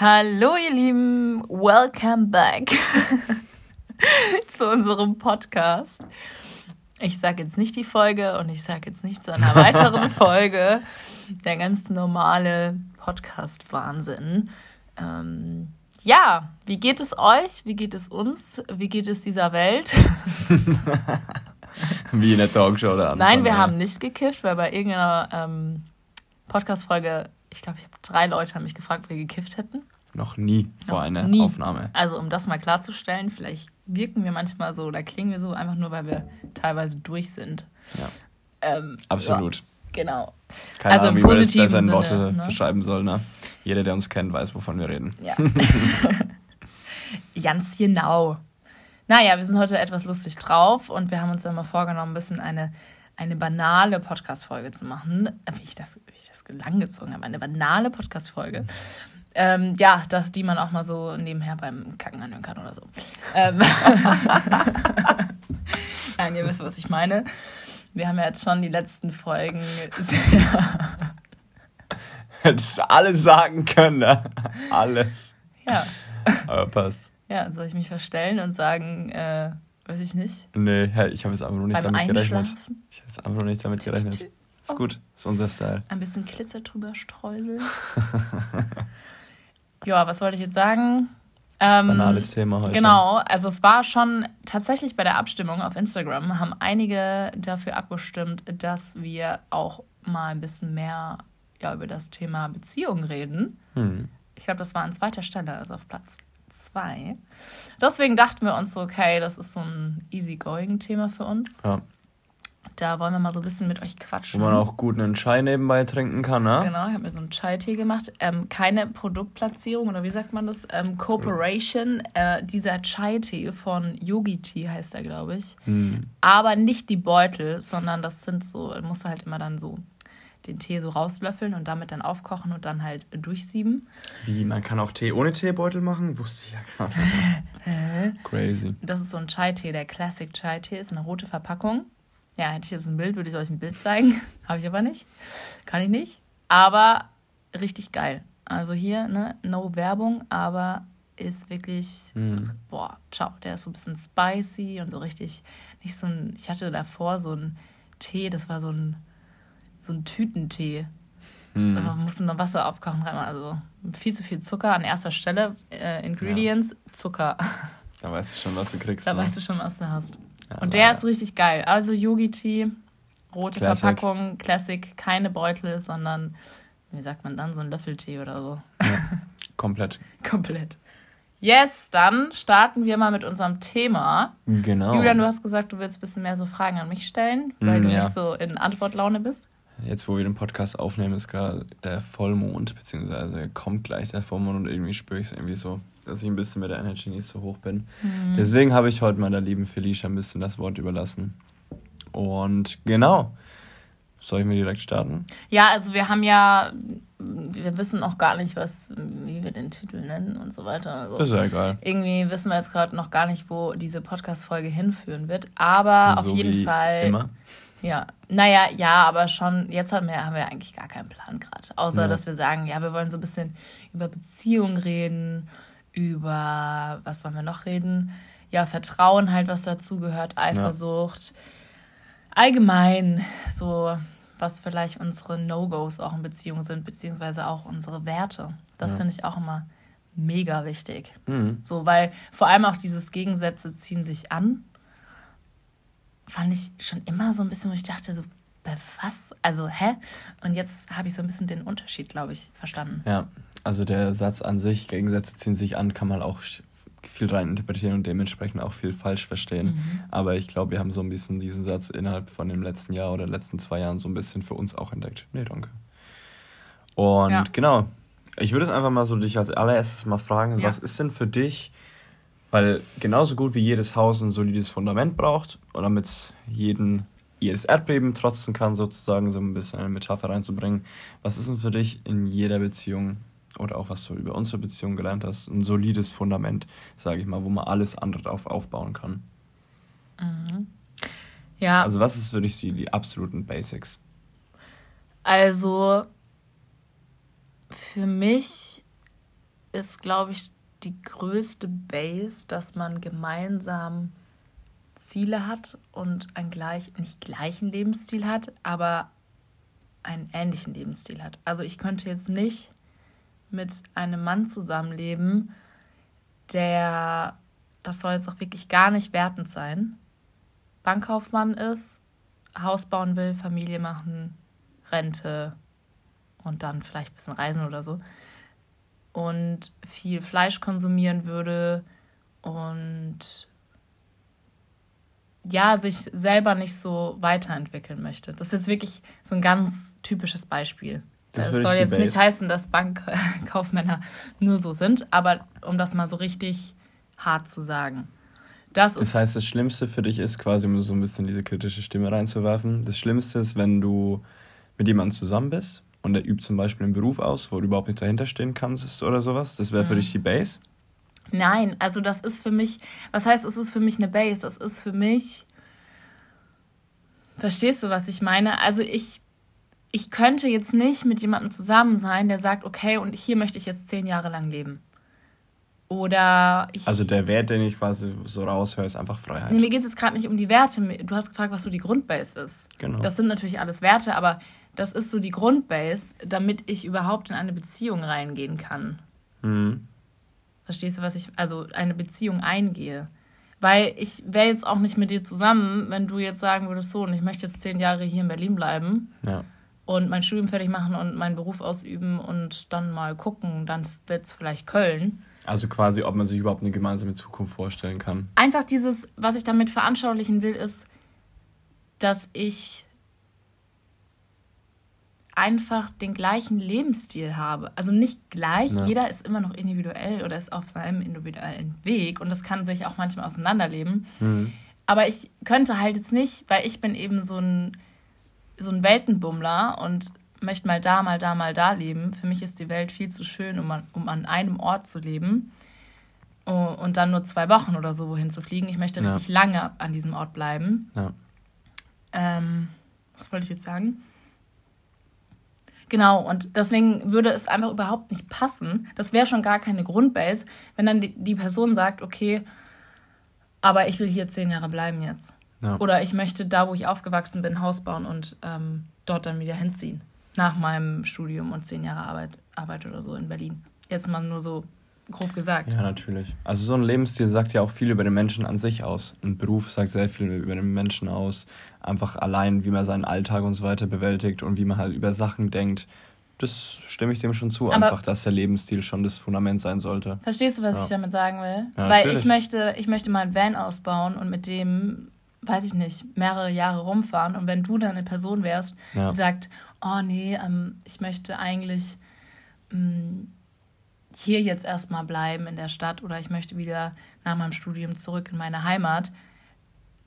Hallo ihr Lieben, welcome back zu unserem Podcast. Ich sage jetzt nicht die Folge und ich sage jetzt nicht zu einer weiteren Folge. Der ganz normale Podcast-Wahnsinn. Ähm, ja, wie geht es euch? Wie geht es uns? Wie geht es dieser Welt? wie in der Talkshow oder Nein, wir haben nicht gekifft, weil bei irgendeiner ähm, Podcast-Folge, ich glaube, ich habe drei Leute haben mich gefragt, ob wir gekifft hätten. Noch nie vor einer nie. Aufnahme. Also um das mal klarzustellen, vielleicht wirken wir manchmal so oder klingen wir so, einfach nur, weil wir teilweise durch sind. Ja. Ähm, Absolut. Ja, genau. Keine also Ahnung, im wie man das Worte ne? beschreiben soll. Ne? Jeder, der uns kennt, weiß, wovon wir reden. Ja. Ganz genau. Naja, wir sind heute etwas lustig drauf und wir haben uns dann mal vorgenommen, ein bisschen eine, eine banale Podcast-Folge zu machen. Wie ich das, wie ich das langgezogen habe, eine banale Podcast-Folge. Ähm, ja, dass die man auch mal so nebenher beim Kacken anhören kann oder so. Ähm Nein, ihr wisst, was ich meine. Wir haben ja jetzt schon die letzten Folgen. Hättest alles sagen können, ne? Alles. Ja. Aber passt. Ja, soll ich mich verstellen und sagen, äh, weiß ich nicht? Nee, ich habe jetzt einfach nur nicht Beim damit gerechnet. Ich habe jetzt einfach nur nicht damit gerechnet. Ist gut, ist unser Style. Ein bisschen Glitzer drüber streuseln. ja, was wollte ich jetzt sagen? Ähm, Banales Thema heute. Genau, also es war schon tatsächlich bei der Abstimmung auf Instagram, haben einige dafür abgestimmt, dass wir auch mal ein bisschen mehr ja, über das Thema Beziehung reden. Hm. Ich glaube, das war an zweiter Stelle, also auf Platz zwei. Deswegen dachten wir uns so, okay, das ist so ein easygoing-Thema für uns. Ja. Da wollen wir mal so ein bisschen mit euch quatschen. Wo man auch gut einen Chai nebenbei trinken kann, ne? Genau, ich habe mir so einen Chai-Tee gemacht. Ähm, keine Produktplatzierung oder wie sagt man das? Ähm, Cooperation. Äh, dieser Chai-Tee von Yogi Tea heißt er, glaube ich. Hm. Aber nicht die Beutel, sondern das sind so, musst du halt immer dann so den Tee so rauslöffeln und damit dann aufkochen und dann halt durchsieben. Wie, man kann auch Tee ohne Teebeutel machen? Wusste ich ja gar nicht. Crazy. Das ist so ein Chai-Tee, der Classic Chai-Tee, ist eine rote Verpackung. Ja, hätte ich jetzt ein Bild, würde ich euch ein Bild zeigen. Habe ich aber nicht. Kann ich nicht. Aber richtig geil. Also hier, ne, no Werbung, aber ist wirklich, mm. boah, ciao. Der ist so ein bisschen spicy und so richtig, nicht so ein, ich hatte davor so ein Tee, das war so ein so ein Tütentee. Mhm. Man musste nur Wasser aufkochen, also viel zu viel Zucker an erster Stelle. Äh, Ingredients, ja. Zucker. Da weißt du schon, was du kriegst. Da ne? weißt du schon, was du hast. Ja, und der ist richtig geil. Also Yogi-Tee, rote Classic. Verpackung, Classic, keine Beutel, sondern, wie sagt man dann, so ein Löffeltee oder so. Ja, komplett. komplett. Yes, dann starten wir mal mit unserem Thema. Genau. Julian, du hast gesagt, du willst ein bisschen mehr so Fragen an mich stellen, weil mm, du ja. nicht so in Antwortlaune bist jetzt, wo wir den Podcast aufnehmen, ist gerade der Vollmond, beziehungsweise kommt gleich der Vollmond und irgendwie spüre ich es irgendwie so, dass ich ein bisschen mit der Energy nicht so hoch bin. Mhm. Deswegen habe ich heute meiner lieben Felicia ein bisschen das Wort überlassen. Und genau. Soll ich mir direkt starten? Ja, also wir haben ja, wir wissen auch gar nicht, was, wie wir den Titel nennen und so weiter. Also ist ja egal. Irgendwie wissen wir jetzt gerade noch gar nicht, wo diese Podcast-Folge hinführen wird. Aber so auf jeden Fall. Immer. Ja, naja, ja, aber schon, jetzt haben wir, haben wir eigentlich gar keinen Plan gerade. Außer, ja. dass wir sagen, ja, wir wollen so ein bisschen über Beziehung reden, über, was wollen wir noch reden? Ja, Vertrauen halt, was dazugehört, Eifersucht. Ja. Allgemein, so, was vielleicht unsere No-Gos auch in Beziehung sind, beziehungsweise auch unsere Werte. Das ja. finde ich auch immer mega wichtig. Mhm. So, weil vor allem auch dieses Gegensätze ziehen sich an fand ich schon immer so ein bisschen, wo ich dachte, so, bei was? Also, hä? Und jetzt habe ich so ein bisschen den Unterschied, glaube ich, verstanden. Ja, also der Satz an sich, Gegensätze ziehen sich an, kann man auch viel rein interpretieren und dementsprechend auch viel falsch verstehen. Mhm. Aber ich glaube, wir haben so ein bisschen diesen Satz innerhalb von dem letzten Jahr oder letzten zwei Jahren so ein bisschen für uns auch entdeckt. Nee, danke. Und ja. genau, ich würde es einfach mal so dich als allererstes mal fragen, ja. was ist denn für dich weil genauso gut wie jedes Haus ein solides Fundament braucht und damit es jeden, jedes Erdbeben trotzen kann, sozusagen, so ein bisschen eine Metapher reinzubringen. Was ist denn für dich in jeder Beziehung oder auch was du über unsere Beziehung gelernt hast, ein solides Fundament, sage ich mal, wo man alles andere drauf aufbauen kann? Mhm. Ja. Also was ist für dich die, die absoluten Basics? Also für mich ist, glaube ich, die größte Base, dass man gemeinsam Ziele hat und einen gleich, nicht gleichen Lebensstil hat, aber einen ähnlichen Lebensstil hat. Also ich könnte jetzt nicht mit einem Mann zusammenleben, der, das soll jetzt auch wirklich gar nicht wertend sein, Bankkaufmann ist, Haus bauen will, Familie machen, Rente und dann vielleicht ein bisschen reisen oder so. Und viel Fleisch konsumieren würde und ja, sich selber nicht so weiterentwickeln möchte. Das ist jetzt wirklich so ein ganz typisches Beispiel. Das, das soll jetzt Base. nicht heißen, dass Bankkaufmänner nur so sind, aber um das mal so richtig hart zu sagen. Das, das heißt, das Schlimmste für dich ist quasi, um so ein bisschen diese kritische Stimme reinzuwerfen. Das Schlimmste ist, wenn du mit jemandem zusammen bist und der übt zum Beispiel einen Beruf aus, wo du überhaupt nicht dahinter stehen kannst oder sowas. Das wäre für mhm. dich die Base. Nein, also das ist für mich, was heißt, es ist für mich eine Base? Das ist für mich, verstehst du, was ich meine? Also ich, ich könnte jetzt nicht mit jemandem zusammen sein, der sagt, okay, und hier möchte ich jetzt zehn Jahre lang leben. Oder ich. Also der Wert, den ich quasi so raushöre, ist einfach Freiheit. Nee, mir geht es jetzt gerade nicht um die Werte. Du hast gefragt, was so die Grundbase ist. Genau. Das sind natürlich alles Werte, aber das ist so die Grundbase, damit ich überhaupt in eine Beziehung reingehen kann. Mhm. Verstehst du, was ich, also eine Beziehung eingehe? Weil ich wäre jetzt auch nicht mit dir zusammen, wenn du jetzt sagen würdest, so, und ich möchte jetzt zehn Jahre hier in Berlin bleiben. Ja. Und mein Studium fertig machen und meinen Beruf ausüben und dann mal gucken, dann wird es vielleicht Köln. Also quasi, ob man sich überhaupt eine gemeinsame Zukunft vorstellen kann. Einfach dieses, was ich damit veranschaulichen will, ist, dass ich einfach den gleichen Lebensstil habe. Also nicht gleich, ja. jeder ist immer noch individuell oder ist auf seinem individuellen Weg und das kann sich auch manchmal auseinanderleben. Mhm. Aber ich könnte halt jetzt nicht, weil ich bin eben so ein, so ein Weltenbummler und möchte mal da, mal da, mal da leben. Für mich ist die Welt viel zu schön, um an, um an einem Ort zu leben und dann nur zwei Wochen oder so wohin zu fliegen. Ich möchte richtig ja. lange an diesem Ort bleiben. Ja. Ähm, was wollte ich jetzt sagen? Genau, und deswegen würde es einfach überhaupt nicht passen. Das wäre schon gar keine Grundbase, wenn dann die, die, Person sagt, okay, aber ich will hier zehn Jahre bleiben jetzt. Ja. Oder ich möchte da, wo ich aufgewachsen bin, Haus bauen und ähm, dort dann wieder hinziehen. Nach meinem Studium und zehn Jahre Arbeit, Arbeit oder so in Berlin. Jetzt mal nur so grob gesagt. Ja, natürlich. Also so ein Lebensstil sagt ja auch viel über den Menschen an sich aus. Ein Beruf sagt sehr viel über den Menschen aus. Einfach allein, wie man seinen Alltag und so weiter bewältigt und wie man halt über Sachen denkt. Das stimme ich dem schon zu, Aber einfach, dass der Lebensstil schon das Fundament sein sollte. Verstehst du, was ja. ich damit sagen will? Ja, Weil ich möchte, ich möchte mal ein Van ausbauen und mit dem, weiß ich nicht, mehrere Jahre rumfahren. Und wenn du dann eine Person wärst, ja. die sagt, oh nee, ähm, ich möchte eigentlich ähm, hier jetzt erstmal bleiben in der Stadt oder ich möchte wieder nach meinem Studium zurück in meine Heimat,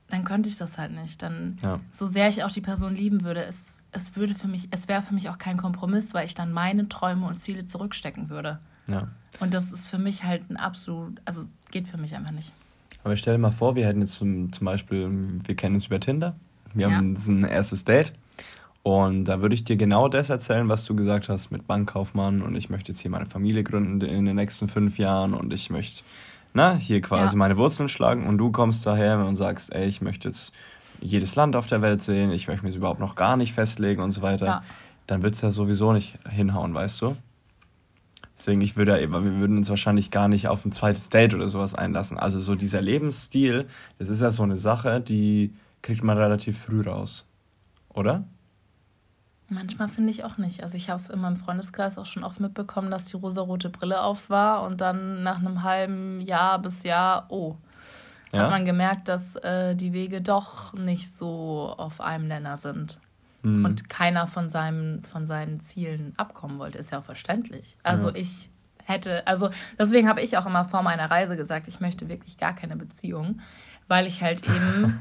dann könnte ich das halt nicht. Dann, ja. so sehr ich auch die Person lieben würde, es, es würde für mich, es wäre für mich auch kein Kompromiss, weil ich dann meine Träume und Ziele zurückstecken würde. Ja. Und das ist für mich halt ein absolut, also geht für mich einfach nicht. Aber stell dir mal vor, wir hätten jetzt zum, zum Beispiel, wir kennen uns über Tinder, wir ja. haben ein erstes Date und da würde ich dir genau das erzählen, was du gesagt hast mit Bankkaufmann und ich möchte jetzt hier meine Familie gründen in den nächsten fünf Jahren und ich möchte na, hier quasi ja. meine Wurzeln schlagen und du kommst daher und sagst, ey, ich möchte jetzt jedes Land auf der Welt sehen, ich möchte mir überhaupt noch gar nicht festlegen und so weiter, ja. dann wird es ja sowieso nicht hinhauen, weißt du? Deswegen, ich würde, wir würden uns wahrscheinlich gar nicht auf ein zweites Date oder sowas einlassen. Also so dieser Lebensstil, das ist ja so eine Sache, die kriegt man relativ früh raus. Oder? Manchmal finde ich auch nicht. Also ich habe es in meinem Freundeskreis auch schon oft mitbekommen, dass die rosarote Brille auf war und dann nach einem halben Jahr bis Jahr, oh, ja? hat man gemerkt, dass äh, die Wege doch nicht so auf einem Nenner sind. Mhm. Und keiner von, seinem, von seinen Zielen abkommen wollte. Ist ja auch verständlich. Also ja. ich hätte, also deswegen habe ich auch immer vor meiner Reise gesagt, ich möchte wirklich gar keine Beziehung, weil ich halt eben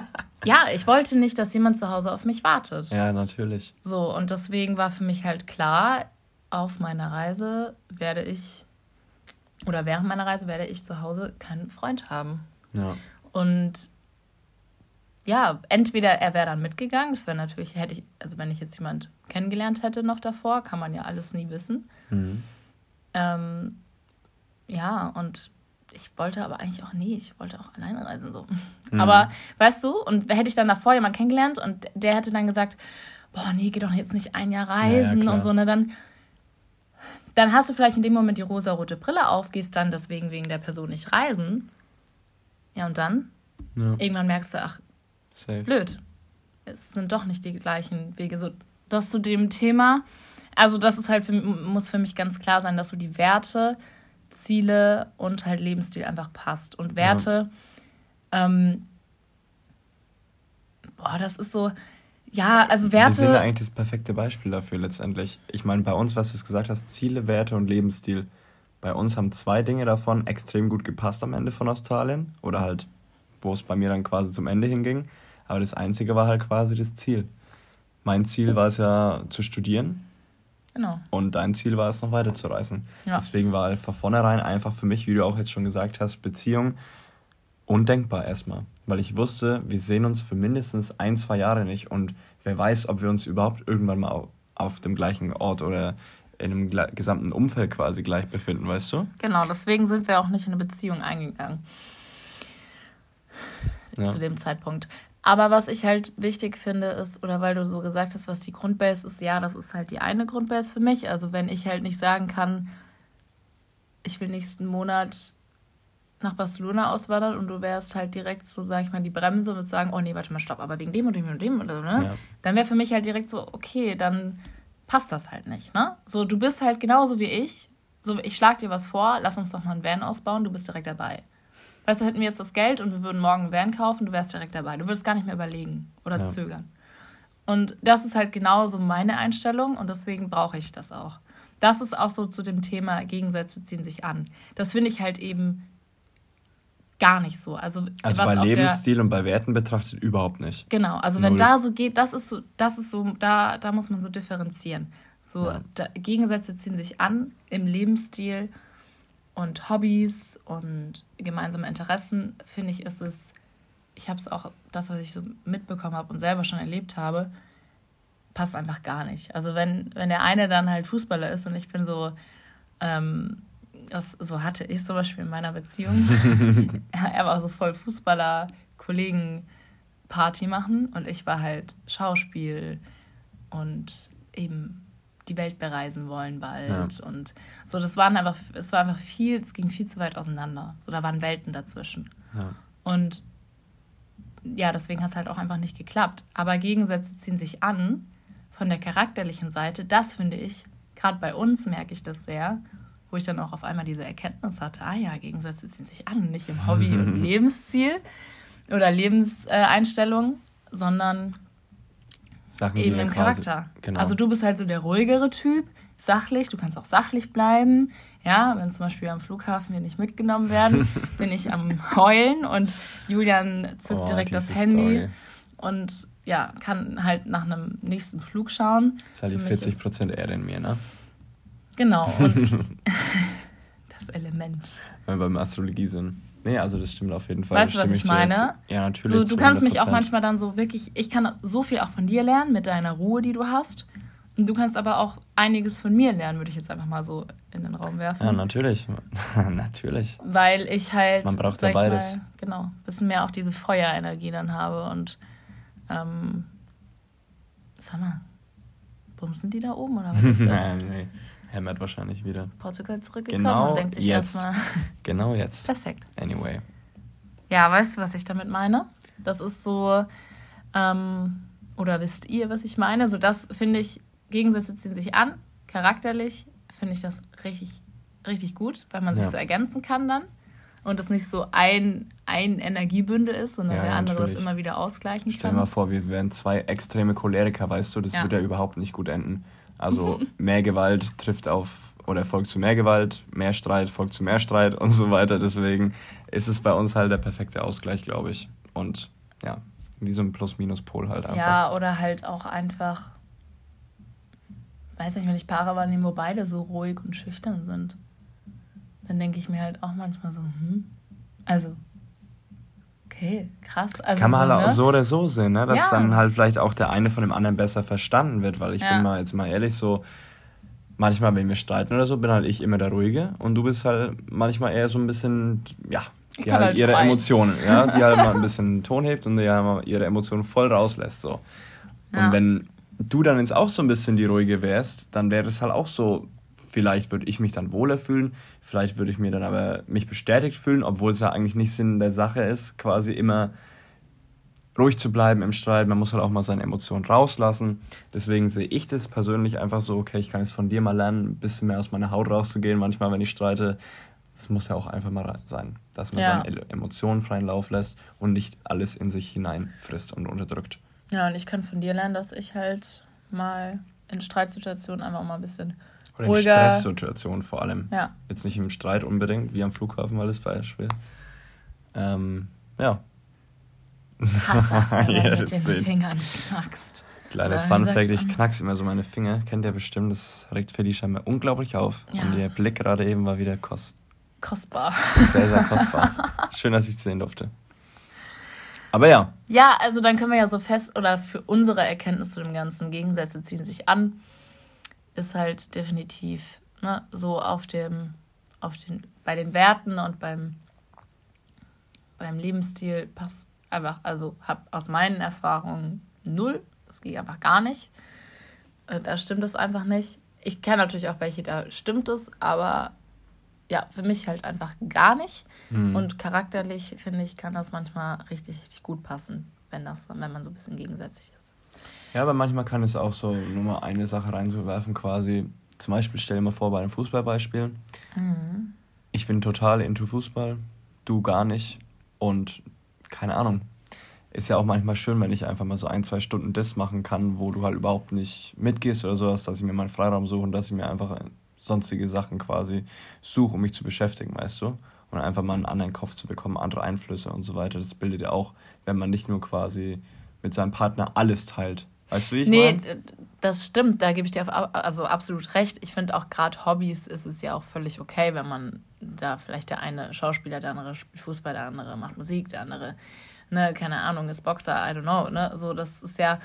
Ja, ich wollte nicht, dass jemand zu Hause auf mich wartet. Ja, natürlich. So, und deswegen war für mich halt klar, auf meiner Reise werde ich, oder während meiner Reise werde ich zu Hause keinen Freund haben. Ja. Und ja, entweder er wäre dann mitgegangen, das wäre natürlich, hätte ich, also wenn ich jetzt jemand kennengelernt hätte noch davor, kann man ja alles nie wissen. Mhm. Ähm, ja, und ich wollte aber eigentlich auch, nee, ich wollte auch alleine reisen. So. Mhm. Aber weißt du, und hätte ich dann davor jemanden kennengelernt und der hätte dann gesagt, boah, nee, geh doch jetzt nicht ein Jahr reisen ja, ja, und so, ne, dann, dann hast du vielleicht in dem Moment die rosa-rote Brille auf, gehst dann deswegen wegen der Person nicht reisen. Ja, und dann? Ja. Irgendwann merkst du, ach, Safe. blöd. Es sind doch nicht die gleichen Wege. So, das zu dem Thema. Also, das ist halt für, muss für mich ganz klar sein, dass du die Werte Ziele und halt Lebensstil einfach passt. Und Werte, ja. ähm, boah, das ist so, ja, also Werte. Wir sind ja eigentlich das perfekte Beispiel dafür letztendlich. Ich meine, bei uns, was du gesagt hast, Ziele, Werte und Lebensstil. Bei uns haben zwei Dinge davon extrem gut gepasst am Ende von Australien. Oder halt, wo es bei mir dann quasi zum Ende hinging. Aber das Einzige war halt quasi das Ziel. Mein Ziel war es ja zu studieren Genau. Und dein Ziel war es, noch weiterzureisen. Ja. Deswegen war von vornherein einfach für mich, wie du auch jetzt schon gesagt hast, Beziehung undenkbar erstmal. Weil ich wusste, wir sehen uns für mindestens ein, zwei Jahre nicht und wer weiß, ob wir uns überhaupt irgendwann mal auf dem gleichen Ort oder in einem gesamten Umfeld quasi gleich befinden, weißt du? Genau, deswegen sind wir auch nicht in eine Beziehung eingegangen. Ja. Zu dem Zeitpunkt. Aber was ich halt wichtig finde, ist, oder weil du so gesagt hast, was die Grundbase ist, ja, das ist halt die eine Grundbase für mich. Also wenn ich halt nicht sagen kann, ich will nächsten Monat nach Barcelona auswandern und du wärst halt direkt so, sag ich mal, die Bremse und sagen, oh nee, warte mal, stopp, aber wegen dem und dem und dem oder so, ne? Ja. Dann wäre für mich halt direkt so, okay, dann passt das halt nicht, ne? So, du bist halt genauso wie ich. So, ich schlag dir was vor, lass uns doch mal einen Van ausbauen, du bist direkt dabei. Weißt du, hätten wir jetzt das Geld und wir würden morgen einen Van kaufen, du wärst direkt dabei. Du würdest gar nicht mehr überlegen oder ja. zögern. Und das ist halt genauso meine Einstellung und deswegen brauche ich das auch. Das ist auch so zu dem Thema Gegensätze ziehen sich an. Das finde ich halt eben gar nicht so. Also, also bei Lebensstil und bei Werten betrachtet überhaupt nicht. Genau, also Null. wenn da so geht, das ist so, das ist so, da, da muss man so differenzieren. So ja. da, Gegensätze ziehen sich an im Lebensstil und Hobbys und gemeinsame Interessen, finde ich, ist es, ich habe es auch, das, was ich so mitbekommen habe und selber schon erlebt habe, passt einfach gar nicht. Also wenn, wenn der eine dann halt Fußballer ist und ich bin so, ähm, das, so hatte ich zum Beispiel in meiner Beziehung. er war so voll Fußballer, Kollegen Party machen und ich war halt Schauspiel und eben die Welt bereisen wollen bald. Ja. Und so, das waren einfach, es war einfach viel, es ging viel zu weit auseinander. So, da waren Welten dazwischen. Ja. Und ja, deswegen hat es halt auch einfach nicht geklappt. Aber Gegensätze ziehen sich an von der charakterlichen Seite. Das finde ich, gerade bei uns merke ich das sehr, wo ich dann auch auf einmal diese Erkenntnis hatte, ah ja, Gegensätze ziehen sich an, nicht im Hobby und Lebensziel oder Lebenseinstellung, sondern Sachen, eben im Charakter. Genau. Also du bist halt so der ruhigere Typ, sachlich, du kannst auch sachlich bleiben. Ja, wenn zum Beispiel am Flughafen wir nicht mitgenommen werden, bin ich am Heulen und Julian zückt oh, direkt das Handy Story. und ja, kann halt nach einem nächsten Flug schauen. Das ist halt die 40 Prozent Erde in mir, ne? Genau, und das Element. Wenn wir beim Astrologie sind. Nee, also das stimmt auf jeden Fall. Weißt du, was ich meine? Ja, natürlich. So, du kannst mich auch manchmal dann so wirklich, ich kann so viel auch von dir lernen mit deiner Ruhe, die du hast. Und du kannst aber auch einiges von mir lernen, würde ich jetzt einfach mal so in den Raum werfen. Ja, natürlich. natürlich. Weil ich halt. Man braucht ja beides. Mal, genau. Ein bisschen mehr auch diese Feuerenergie dann habe und. Ähm, sag mal, bumsen die da oben oder was ist das? Nein, nee hämmert wahrscheinlich wieder. Portugal zurückgekommen genau und denkt sich erstmal. genau jetzt. Perfekt. Anyway. Ja, weißt du, was ich damit meine? Das ist so, ähm, oder wisst ihr, was ich meine? So, das finde ich, Gegensätze ziehen sich an. Charakterlich finde ich das richtig, richtig gut, weil man sich ja. so ergänzen kann dann. Und das nicht so ein, ein Energiebündel ist, sondern ja, der andere natürlich. das immer wieder ausgleichen kann. Stell dir mal vor, wir wären zwei extreme Choleriker, weißt du, das ja. würde ja überhaupt nicht gut enden. Also mehr Gewalt trifft auf oder folgt zu mehr Gewalt, mehr Streit folgt zu mehr Streit und so weiter. Deswegen ist es bei uns halt der perfekte Ausgleich, glaube ich. Und ja, wie so ein Plus-Minus-Pol halt einfach. Ja, oder halt auch einfach, weiß nicht, wenn ich Paare wahrnehme, wo beide so ruhig und schüchtern sind, dann denke ich mir halt auch manchmal so, hm, also Okay, krass. Also Kann man so, halt auch ne? so oder so sehen, ne? dass ja. dann halt vielleicht auch der eine von dem anderen besser verstanden wird, weil ich ja. bin mal jetzt mal ehrlich so, manchmal, wenn wir streiten oder so, bin halt ich immer der Ruhige und du bist halt manchmal eher so ein bisschen, ja, die halt, halt ihre schreien. Emotionen, ja, die halt mal ein bisschen Ton hebt und die halt mal ihre Emotionen voll rauslässt, so. Ja. Und wenn du dann jetzt auch so ein bisschen die Ruhige wärst, dann wäre es halt auch so, vielleicht würde ich mich dann wohler fühlen, vielleicht würde ich mir dann aber mich bestätigt fühlen, obwohl es ja eigentlich nicht Sinn der Sache ist, quasi immer ruhig zu bleiben im Streit. Man muss halt auch mal seine Emotionen rauslassen. Deswegen sehe ich das persönlich einfach so, okay, ich kann jetzt von dir mal lernen, ein bisschen mehr aus meiner Haut rauszugehen, manchmal, wenn ich streite. Das muss ja auch einfach mal sein, dass man ja. seine Emotionen freien Lauf lässt und nicht alles in sich hineinfrisst und unterdrückt. Ja, und ich kann von dir lernen, dass ich halt mal in Streitsituationen einfach mal ein bisschen Oder in. Stresssituationen vor allem. Ja. Jetzt nicht im Streit unbedingt, wie am Flughafen war das Beispiel. Ähm, ja, Hass das, wenn ja, mit den sehen. Fingern knackst. Kleiner Fun Fact, ich knackse immer so meine Finger. Kennt ihr bestimmt, das regt Felicia mir unglaublich auf. Ja. Und ihr Blick gerade eben war wieder kos kostbar. Sehr, sehr kostbar. Schön, dass ich es sehen durfte. Aber ja. Ja, also dann können wir ja so fest, oder für unsere Erkenntnis zu dem Ganzen, Gegensätze ziehen sich an, ist halt definitiv ne, so auf dem, auf den, bei den Werten und beim, beim Lebensstil passt einfach, also habe aus meinen Erfahrungen null. Das geht einfach gar nicht. Äh, da stimmt es einfach nicht. Ich kenne natürlich auch welche, da stimmt es, aber ja, für mich halt einfach gar nicht. Mhm. Und charakterlich, finde ich, kann das manchmal richtig, richtig gut passen, wenn, das, wenn man so ein bisschen gegensätzlich ist. Ja, aber manchmal kann es auch so nur mal eine Sache reinzuwerfen, quasi. Zum Beispiel, stell dir mal vor, bei einem Fußballbeispiel. Mhm. Ich bin total into Fußball, du gar nicht. Und keine Ahnung. Ist ja auch manchmal schön, wenn ich einfach mal so ein, zwei Stunden das machen kann, wo du halt überhaupt nicht mitgehst oder sowas, dass ich mir meinen Freiraum suche und dass ich mir einfach sonstige Sachen quasi suche, um mich zu beschäftigen, weißt du? Und einfach mal einen anderen Kopf zu bekommen, andere Einflüsse und so weiter. Das bildet ja auch, wenn man nicht nur quasi mit seinem Partner alles teilt. Weißt du, wie ich Nee, mein? das stimmt, da gebe ich dir also absolut recht. Ich finde auch gerade Hobbys ist es ja auch völlig okay, wenn man da vielleicht der eine Schauspieler, der andere spielt Fußball, der andere macht Musik, der andere, ne, keine Ahnung, ist Boxer, I don't know, ne? So, das ist ja,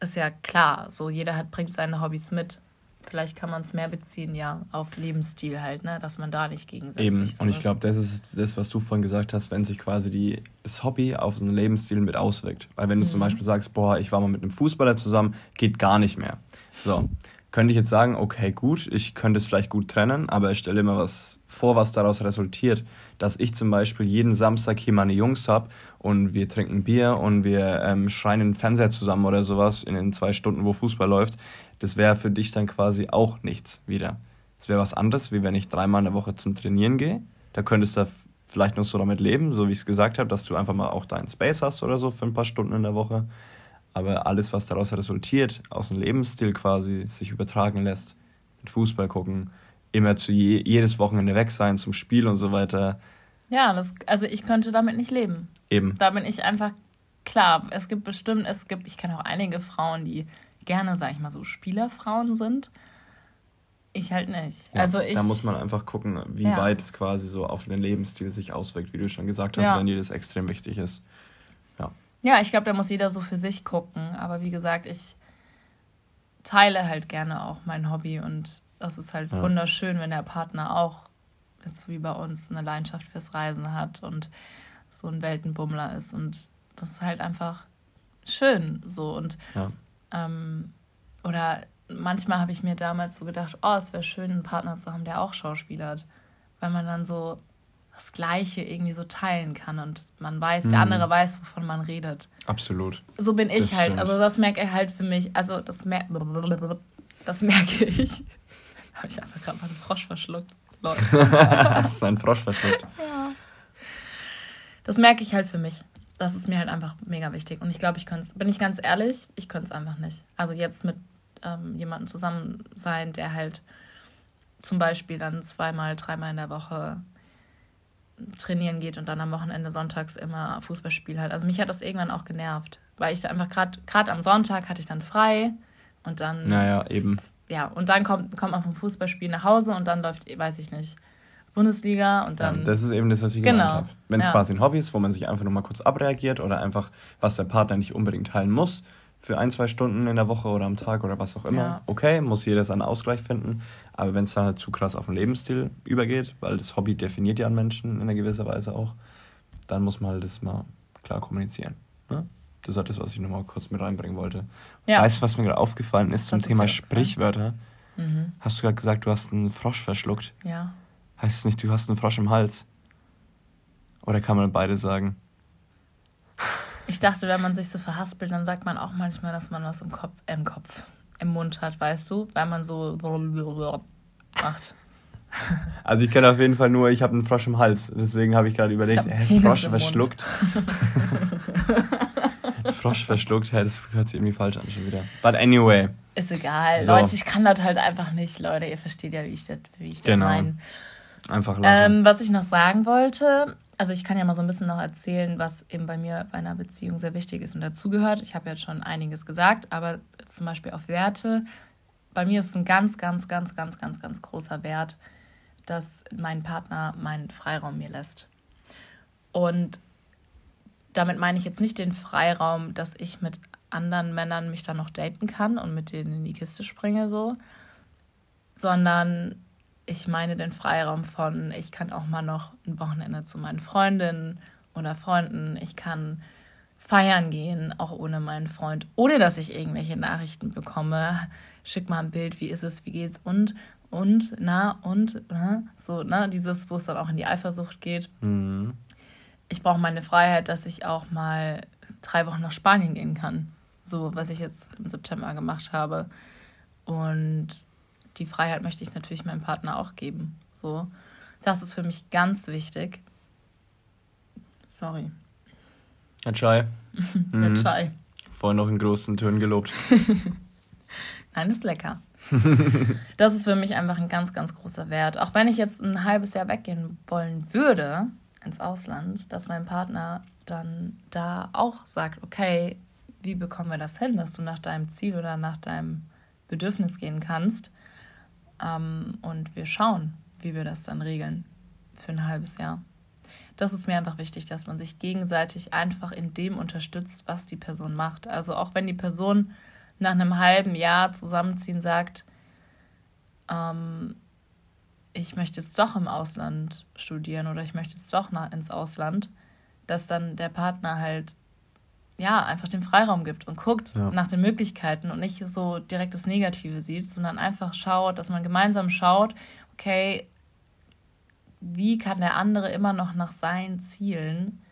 ist ja klar. So, jeder hat, bringt seine Hobbys mit. Vielleicht kann man es mehr beziehen, ja, auf Lebensstil halt, ne? Dass man da nicht gegensätzlich Eben, und ich glaube, das ist das, was du vorhin gesagt hast, wenn sich quasi die, das Hobby auf so einen Lebensstil mit auswirkt. Weil wenn du mhm. zum Beispiel sagst, boah, ich war mal mit einem Fußballer zusammen, geht gar nicht mehr. So, könnte ich jetzt sagen, okay, gut, ich könnte es vielleicht gut trennen, aber ich stelle immer was vor, was daraus resultiert. Dass ich zum Beispiel jeden Samstag hier meine Jungs habe und wir trinken Bier und wir ähm, schreien den Fernseher zusammen oder sowas in den zwei Stunden, wo Fußball läuft, das wäre für dich dann quasi auch nichts wieder. Das wäre was anderes, wie wenn ich dreimal in der Woche zum Trainieren gehe. Da könntest du vielleicht noch so damit leben, so wie ich es gesagt habe, dass du einfach mal auch deinen Space hast oder so für ein paar Stunden in der Woche. Aber alles, was daraus resultiert, aus dem Lebensstil quasi sich übertragen lässt, mit Fußball gucken, immer zu je, jedes Wochenende weg sein zum Spiel und so weiter. Ja, das, also ich könnte damit nicht leben. Eben. Da bin ich einfach klar. Es gibt bestimmt, es gibt, ich kenne auch einige Frauen, die gerne, sag ich mal so, Spielerfrauen sind. Ich halt nicht. Ja, also ich, da muss man einfach gucken, wie ja. weit es quasi so auf den Lebensstil sich auswirkt, wie du schon gesagt hast, ja. wenn dir das extrem wichtig ist. Ja, ich glaube, da muss jeder so für sich gucken. Aber wie gesagt, ich teile halt gerne auch mein Hobby und das ist halt ja. wunderschön, wenn der Partner auch, jetzt wie bei uns, eine Leidenschaft fürs Reisen hat und so ein Weltenbummler ist. Und das ist halt einfach schön so. Und ja. ähm, oder manchmal habe ich mir damals so gedacht, oh, es wäre schön, einen Partner zu haben, der auch Schauspieler hat. Weil man dann so das Gleiche irgendwie so teilen kann und man weiß, mhm. der andere weiß, wovon man redet. Absolut. So bin ich das halt. Stimmt. Also das merke ich halt für mich. Also das, mer das merke ich. Habe ich einfach gerade mal einen Frosch verschluckt. das ist ein Frosch verschluckt. Ja. Das merke ich halt für mich. Das ist mir halt einfach mega wichtig. Und ich glaube, ich könnte es, bin ich ganz ehrlich, ich könnte es einfach nicht. Also jetzt mit ähm, jemandem zusammen sein, der halt zum Beispiel dann zweimal, dreimal in der Woche trainieren geht und dann am Wochenende sonntags immer Fußballspiel hat. Also mich hat das irgendwann auch genervt, weil ich da einfach gerade gerade am Sonntag hatte ich dann frei und dann Naja, eben. Ja, und dann kommt kommt man vom Fußballspiel nach Hause und dann läuft weiß ich nicht Bundesliga und dann ja, Das ist eben das, was ich genau. gemeint habe. Wenn es ja. quasi ein Hobby ist, wo man sich einfach nur mal kurz abreagiert oder einfach was der Partner nicht unbedingt teilen muss, für ein, zwei Stunden in der Woche oder am Tag oder was auch immer. Ja. Okay, muss jeder seinen Ausgleich finden. Aber wenn es dann halt zu krass auf den Lebensstil übergeht, weil das Hobby definiert ja einen Menschen in einer gewisser Weise auch, dann muss man halt das mal klar kommunizieren. Ne? Das ist das, was ich nochmal kurz mit reinbringen wollte. Ja. Weißt du, was mir gerade aufgefallen ist zum was Thema ist Sprichwörter? Mhm. Hast du gerade gesagt, du hast einen Frosch verschluckt? Ja. Heißt es nicht, du hast einen Frosch im Hals? Oder kann man beide sagen? Ich dachte, wenn man sich so verhaspelt, dann sagt man auch manchmal, dass man was im Kopf, äh, im Kopf, im Mund hat, weißt du? Weil man so macht. Also ich kenne auf jeden Fall nur, ich habe einen Frosch im Hals. Deswegen habe ich gerade überlegt, hä, Frosch verschluckt. Frosch verschluckt, hä, das hört sich irgendwie falsch an schon wieder. But anyway. Ist egal. So. Leute, ich kann das halt einfach nicht, Leute. Ihr versteht ja, wie ich das, wie ich genau. das meine. Einfach lachen. Ähm, was ich noch sagen wollte, also ich kann ja mal so ein bisschen noch erzählen, was eben bei mir bei einer Beziehung sehr wichtig ist und dazugehört. Ich habe jetzt schon einiges gesagt, aber zum Beispiel auf Werte. Bei mir ist ein ganz, ganz, ganz, ganz, ganz, ganz großer Wert, dass mein Partner meinen Freiraum mir lässt. Und damit meine ich jetzt nicht den Freiraum, dass ich mit anderen Männern mich dann noch daten kann und mit denen in die Kiste springe, so, sondern ich meine den Freiraum von, ich kann auch mal noch ein Wochenende zu meinen Freundinnen oder Freunden, ich kann feiern gehen, auch ohne meinen Freund, ohne dass ich irgendwelche Nachrichten bekomme. Schick mal ein Bild, wie ist es, wie geht's und, und, na, und, na, so, ne, dieses, wo es dann auch in die Eifersucht geht. Mhm. Ich brauche meine Freiheit, dass ich auch mal drei Wochen nach Spanien gehen kann. So, was ich jetzt im September gemacht habe. Und die Freiheit möchte ich natürlich meinem Partner auch geben. So, das ist für mich ganz wichtig. Sorry. Herr Chai. Der mhm. Chai. Vorhin noch in großen Tönen gelobt. Nein, ist lecker. das ist für mich einfach ein ganz, ganz großer Wert. Auch wenn ich jetzt ein halbes Jahr weggehen wollen würde ins Ausland, dass mein Partner dann da auch sagt, okay, wie bekommen wir das hin, dass du nach deinem Ziel oder nach deinem Bedürfnis gehen kannst. Ähm, und wir schauen, wie wir das dann regeln für ein halbes Jahr. Das ist mir einfach wichtig, dass man sich gegenseitig einfach in dem unterstützt, was die Person macht. Also auch wenn die Person nach einem halben Jahr zusammenziehen sagt, ähm, ich möchte jetzt doch im Ausland studieren oder ich möchte jetzt doch ins Ausland, dass dann der Partner halt ja, einfach den Freiraum gibt und guckt ja. nach den Möglichkeiten und nicht so direkt das Negative sieht, sondern einfach schaut, dass man gemeinsam schaut, okay, wie kann der andere immer noch nach seinen Zielen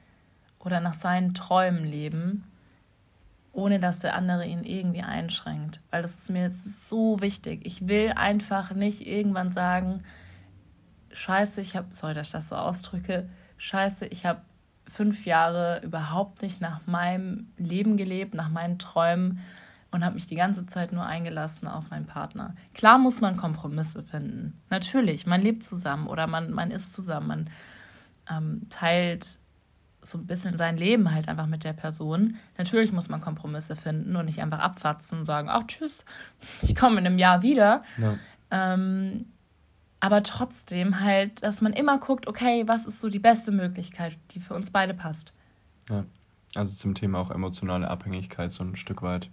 oder nach seinen Träumen leben, ohne dass der andere ihn irgendwie einschränkt. Weil das ist mir jetzt so wichtig. Ich will einfach nicht irgendwann sagen, scheiße, ich habe, sorry, dass ich das so ausdrücke, scheiße, ich habe fünf Jahre überhaupt nicht nach meinem Leben gelebt, nach meinen Träumen und habe mich die ganze Zeit nur eingelassen auf meinen Partner. Klar muss man Kompromisse finden. Natürlich, man lebt zusammen oder man, man ist zusammen, man ähm, teilt so ein bisschen sein Leben halt einfach mit der Person. Natürlich muss man Kompromisse finden und nicht einfach abfatzen und sagen, ach tschüss, ich komme in einem Jahr wieder. Ja. Ähm, aber trotzdem halt, dass man immer guckt, okay, was ist so die beste Möglichkeit, die für uns beide passt. Ja, also zum Thema auch emotionale Abhängigkeit so ein Stück weit.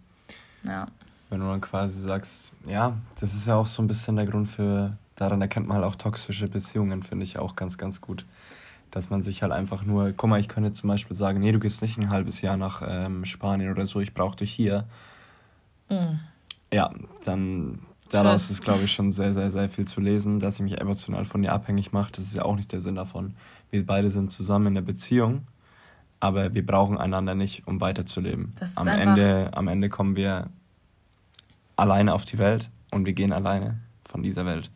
Ja. Wenn du dann quasi sagst, ja, das ist ja auch so ein bisschen der Grund für, daran erkennt man halt auch toxische Beziehungen, finde ich auch ganz, ganz gut. Dass man sich halt einfach nur, guck mal, ich könnte zum Beispiel sagen, nee, du gehst nicht ein halbes Jahr nach ähm, Spanien oder so, ich brauche dich hier. Mhm. Ja, dann daraus ist, glaube ich, schon sehr, sehr, sehr viel zu lesen, dass ich mich emotional von dir abhängig mache. Das ist ja auch nicht der Sinn davon. Wir beide sind zusammen in der Beziehung, aber wir brauchen einander nicht, um weiterzuleben. am, Ende, am Ende kommen wir alleine auf die Welt und wir gehen alleine von dieser Welt.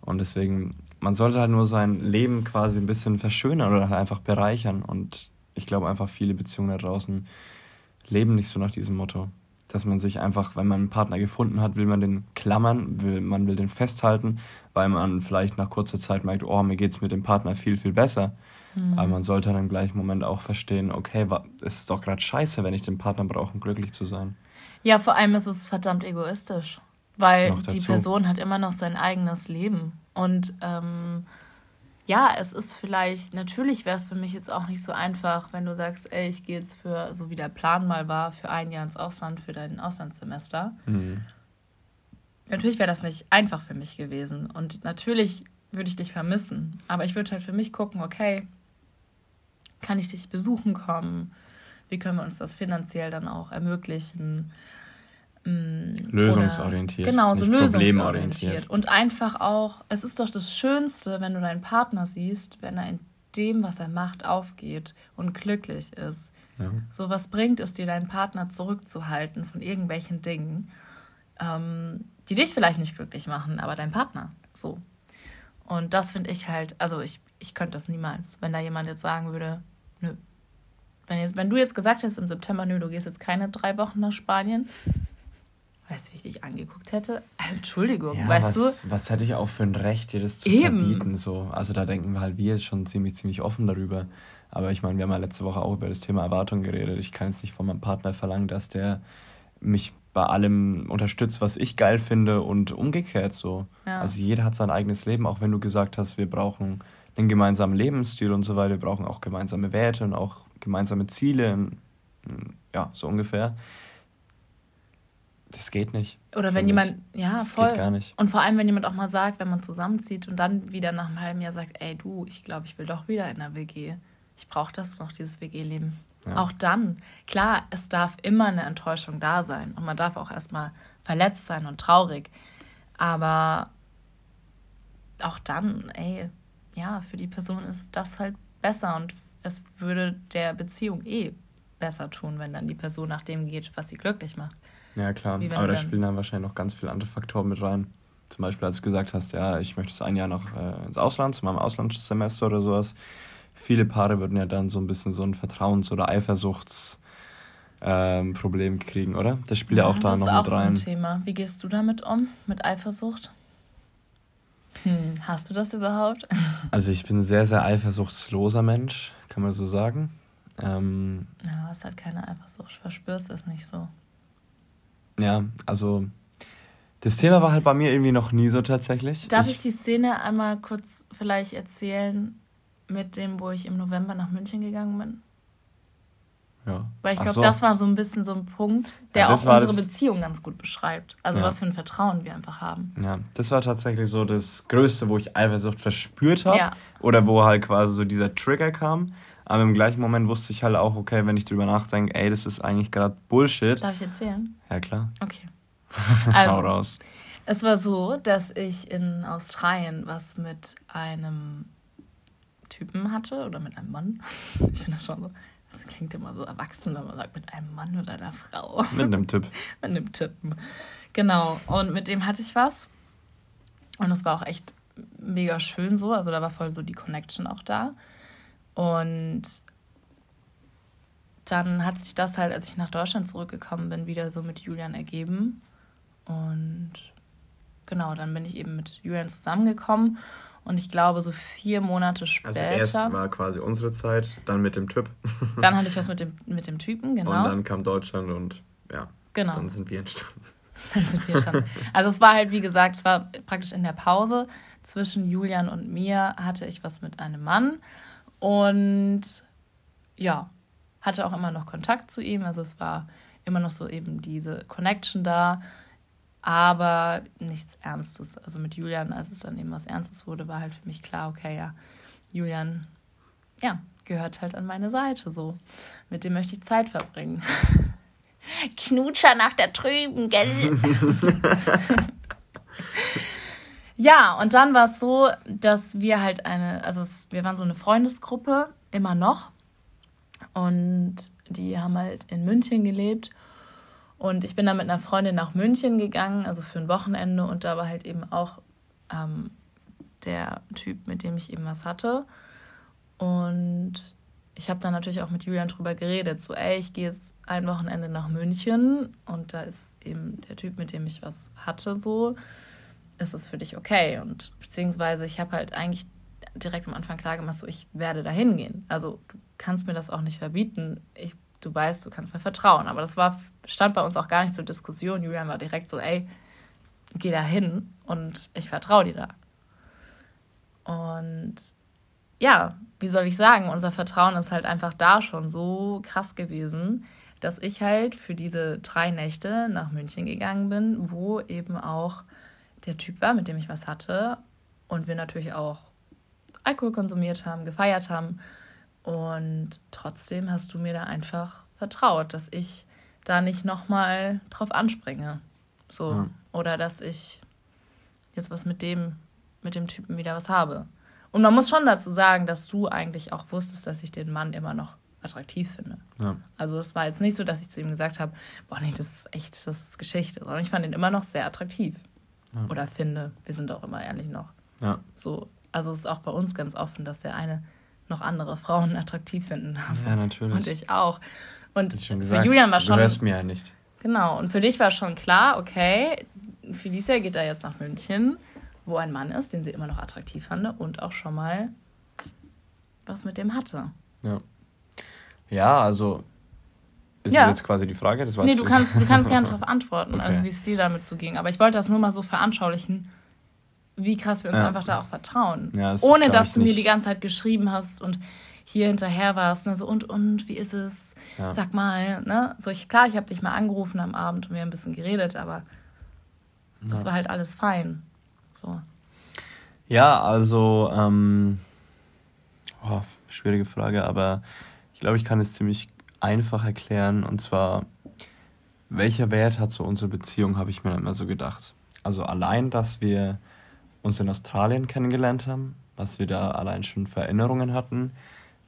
Und deswegen, man sollte halt nur sein Leben quasi ein bisschen verschönern oder halt einfach bereichern. Und ich glaube einfach, viele Beziehungen da draußen leben nicht so nach diesem Motto dass man sich einfach, wenn man einen Partner gefunden hat, will man den klammern, will, man will den festhalten, weil man vielleicht nach kurzer Zeit merkt, oh, mir geht es mit dem Partner viel, viel besser. Mhm. Aber man sollte dann im gleichen Moment auch verstehen, okay, es ist doch gerade scheiße, wenn ich den Partner brauche, um glücklich zu sein. Ja, vor allem ist es verdammt egoistisch, weil die Person hat immer noch sein eigenes Leben. Und ähm, ja, es ist vielleicht, natürlich wäre es für mich jetzt auch nicht so einfach, wenn du sagst, ey, ich gehe jetzt für, so wie der Plan mal war, für ein Jahr ins Ausland, für dein Auslandssemester. Mhm. Natürlich wäre das nicht einfach für mich gewesen. Und natürlich würde ich dich vermissen. Aber ich würde halt für mich gucken, okay, kann ich dich besuchen kommen? Wie können wir uns das finanziell dann auch ermöglichen? Mm, lösungsorientiert. Oder, genau, so lösungsorientiert. Und einfach auch, es ist doch das Schönste, wenn du deinen Partner siehst, wenn er in dem, was er macht, aufgeht und glücklich ist. Ja. So, was bringt es dir, deinen Partner zurückzuhalten von irgendwelchen Dingen, ähm, die dich vielleicht nicht glücklich machen, aber dein Partner. So. Und das finde ich halt, also ich, ich könnte das niemals, wenn da jemand jetzt sagen würde, nö. Wenn, jetzt, wenn du jetzt gesagt hättest im September, nö, du gehst jetzt keine drei Wochen nach Spanien, weißt du, wie ich dich angeguckt hätte? Entschuldigung, ja, weißt was, du? Was hätte ich auch für ein Recht, dir das zu Eben. verbieten? So? Also da denken wir halt wir schon ziemlich, ziemlich offen darüber. Aber ich meine, wir haben ja letzte Woche auch über das Thema Erwartung geredet. Ich kann jetzt nicht von meinem Partner verlangen, dass der mich bei allem unterstützt, was ich geil finde und umgekehrt so. Ja. Also jeder hat sein eigenes Leben, auch wenn du gesagt hast, wir brauchen einen gemeinsamen Lebensstil und so weiter, wir brauchen auch gemeinsame Werte und auch gemeinsame Ziele, ja, so ungefähr. Das geht nicht. Oder wenn jemand, ja, das voll. Geht gar nicht. Und vor allem, wenn jemand auch mal sagt, wenn man zusammenzieht und dann wieder nach einem halben Jahr sagt, ey du, ich glaube, ich will doch wieder in der WG. Ich brauche das noch, dieses WG-Leben. Ja. Auch dann, klar, es darf immer eine Enttäuschung da sein und man darf auch erstmal verletzt sein und traurig. Aber auch dann, ey, ja, für die Person ist das halt besser und es würde der Beziehung eh besser tun, wenn dann die Person nach dem geht, was sie glücklich macht. Ja, klar, aber da spielen dann wahrscheinlich noch ganz viele andere Faktoren mit rein. Zum Beispiel, als du gesagt hast, ja, ich möchte es ein Jahr noch äh, ins Ausland, zu meinem Auslandssemester oder sowas viele Paare würden ja dann so ein bisschen so ein Vertrauens- oder Eifersuchtsproblem ähm, kriegen, oder? Das spielt ja, ja auch da noch mit rein. Das ist auch so ein Thema. Wie gehst du damit um, mit Eifersucht? Hm, hast du das überhaupt? Also ich bin ein sehr, sehr eifersuchtsloser Mensch, kann man so sagen. Ähm, ja, hast halt keine Eifersucht, verspürst es nicht so. Ja, also das Thema war halt bei mir irgendwie noch nie so tatsächlich. Darf ich, ich die Szene einmal kurz vielleicht erzählen, mit dem, wo ich im November nach München gegangen bin. Ja. Weil ich glaube, so. das war so ein bisschen so ein Punkt, der ja, auch unsere das... Beziehung ganz gut beschreibt. Also ja. was für ein Vertrauen wir einfach haben. Ja, das war tatsächlich so das Größte, wo ich Eifersucht verspürt habe. Ja. Oder wo halt quasi so dieser Trigger kam. Aber im gleichen Moment wusste ich halt auch, okay, wenn ich drüber nachdenke, ey, das ist eigentlich gerade Bullshit. Darf ich erzählen? Ja, klar. Okay. Also, Hau raus. Es war so, dass ich in Australien was mit einem Typen hatte oder mit einem Mann. Ich finde das schon so. Das klingt immer so erwachsen, wenn man sagt, mit einem Mann oder einer Frau. Mit einem Typ. mit einem Typ. Genau. Und mit dem hatte ich was. Und es war auch echt mega schön so. Also da war voll so die Connection auch da. Und dann hat sich das halt, als ich nach Deutschland zurückgekommen bin, wieder so mit Julian ergeben. Und genau, dann bin ich eben mit Julian zusammengekommen. Und ich glaube, so vier Monate später. Also erst war quasi unsere Zeit, dann mit dem Typ. dann hatte ich was mit dem, mit dem Typen, genau. Und dann kam Deutschland und ja, genau. dann sind wir entstanden. Dann sind wir entstanden. Also es war halt, wie gesagt, es war praktisch in der Pause zwischen Julian und mir hatte ich was mit einem Mann. Und ja, hatte auch immer noch Kontakt zu ihm. Also es war immer noch so eben diese Connection da aber nichts Ernstes. Also mit Julian, als es dann eben was Ernstes wurde, war halt für mich klar, okay, ja, Julian, ja, gehört halt an meine Seite so. Mit dem möchte ich Zeit verbringen. Knutscher nach der drüben, gell? ja, und dann war es so, dass wir halt eine, also es, wir waren so eine Freundesgruppe, immer noch. Und die haben halt in München gelebt. Und ich bin dann mit einer Freundin nach München gegangen, also für ein Wochenende. Und da war halt eben auch ähm, der Typ, mit dem ich eben was hatte. Und ich habe dann natürlich auch mit Julian drüber geredet, so, ey, ich gehe jetzt ein Wochenende nach München und da ist eben der Typ, mit dem ich was hatte, so, ist es für dich okay? Und beziehungsweise ich habe halt eigentlich direkt am Anfang klar gemacht, so, ich werde da hingehen. Also du kannst mir das auch nicht verbieten. Ich du weißt, du kannst mir vertrauen. Aber das war, stand bei uns auch gar nicht zur Diskussion. Julian war direkt so, ey, geh da hin und ich vertraue dir da. Und ja, wie soll ich sagen, unser Vertrauen ist halt einfach da schon so krass gewesen, dass ich halt für diese drei Nächte nach München gegangen bin, wo eben auch der Typ war, mit dem ich was hatte. Und wir natürlich auch Alkohol konsumiert haben, gefeiert haben. Und trotzdem hast du mir da einfach vertraut, dass ich da nicht nochmal drauf anspringe. So. Ja. Oder dass ich jetzt was mit dem, mit dem Typen wieder was habe. Und man muss schon dazu sagen, dass du eigentlich auch wusstest, dass ich den Mann immer noch attraktiv finde. Ja. Also es war jetzt nicht so, dass ich zu ihm gesagt habe, boah nee, das ist echt, das ist Geschichte, sondern ich fand ihn immer noch sehr attraktiv. Ja. Oder finde, wir sind auch immer ehrlich noch. Ja. So, also es ist auch bei uns ganz offen, dass der eine noch andere Frauen attraktiv finden darf. Ja, natürlich. Und ich auch. Und für gesagt, Julian war schon. Du hörst mir ja nicht. Genau. Und für dich war schon klar, okay, Felicia geht da jetzt nach München, wo ein Mann ist, den sie immer noch attraktiv fand und auch schon mal was mit dem hatte. Ja. Ja, also ist ja. das jetzt quasi die Frage? Das nee, du kannst, du kannst gerne darauf antworten, okay. also wie es dir damit so ging. Aber ich wollte das nur mal so veranschaulichen, wie krass wir uns ja. einfach da auch vertrauen. Ja, das Ohne ist, dass du mir die ganze Zeit geschrieben hast und hier hinterher warst, ne, so und und, wie ist es? Ja. Sag mal, ne? So ich, klar, ich habe dich mal angerufen am Abend und wir haben ein bisschen geredet, aber das war halt alles fein. So. Ja, also, ähm, oh, schwierige Frage, aber ich glaube, ich kann es ziemlich einfach erklären. Und zwar, welcher Wert hat so unsere Beziehung, habe ich mir immer so gedacht. Also allein, dass wir uns in Australien kennengelernt haben, was wir da allein schon für Erinnerungen hatten,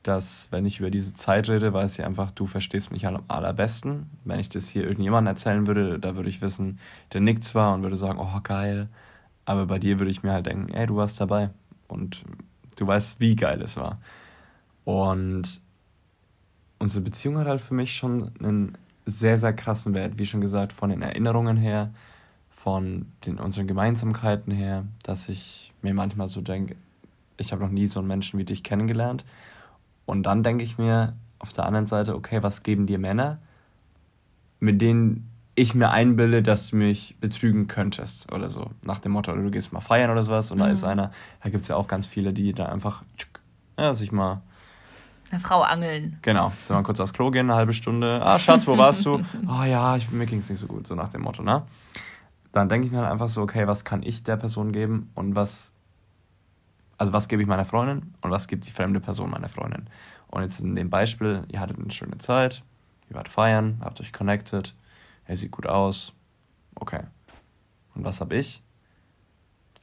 dass, wenn ich über diese Zeit rede, weiß ich einfach, du verstehst mich am allerbesten. Wenn ich das hier irgendjemandem erzählen würde, da würde ich wissen, der nickt zwar und würde sagen, oh geil, aber bei dir würde ich mir halt denken, ey, du warst dabei und du weißt, wie geil es war. Und unsere Beziehung hat halt für mich schon einen sehr, sehr krassen Wert. Wie schon gesagt, von den Erinnerungen her, von den, unseren Gemeinsamkeiten her, dass ich mir manchmal so denke, ich habe noch nie so einen Menschen wie dich kennengelernt. Und dann denke ich mir auf der anderen Seite, okay, was geben dir Männer, mit denen ich mir einbilde, dass du mich betrügen könntest oder so. Nach dem Motto, du gehst mal feiern oder sowas und mhm. da ist einer, da gibt es ja auch ganz viele, die da einfach ja, sich mal eine Frau angeln. Genau. So mal kurz aufs Klo gehen, eine halbe Stunde. Ah, Schatz, wo warst du? oh ja, ich, mir ging es nicht so gut, so nach dem Motto, ne? Dann denke ich mir halt einfach so, okay, was kann ich der Person geben und was, also was gebe ich meiner Freundin und was gibt die fremde Person meiner Freundin? Und jetzt in dem Beispiel, ihr hattet eine schöne Zeit, ihr wart feiern, habt euch connected, er sieht gut aus, okay. Und was habe ich?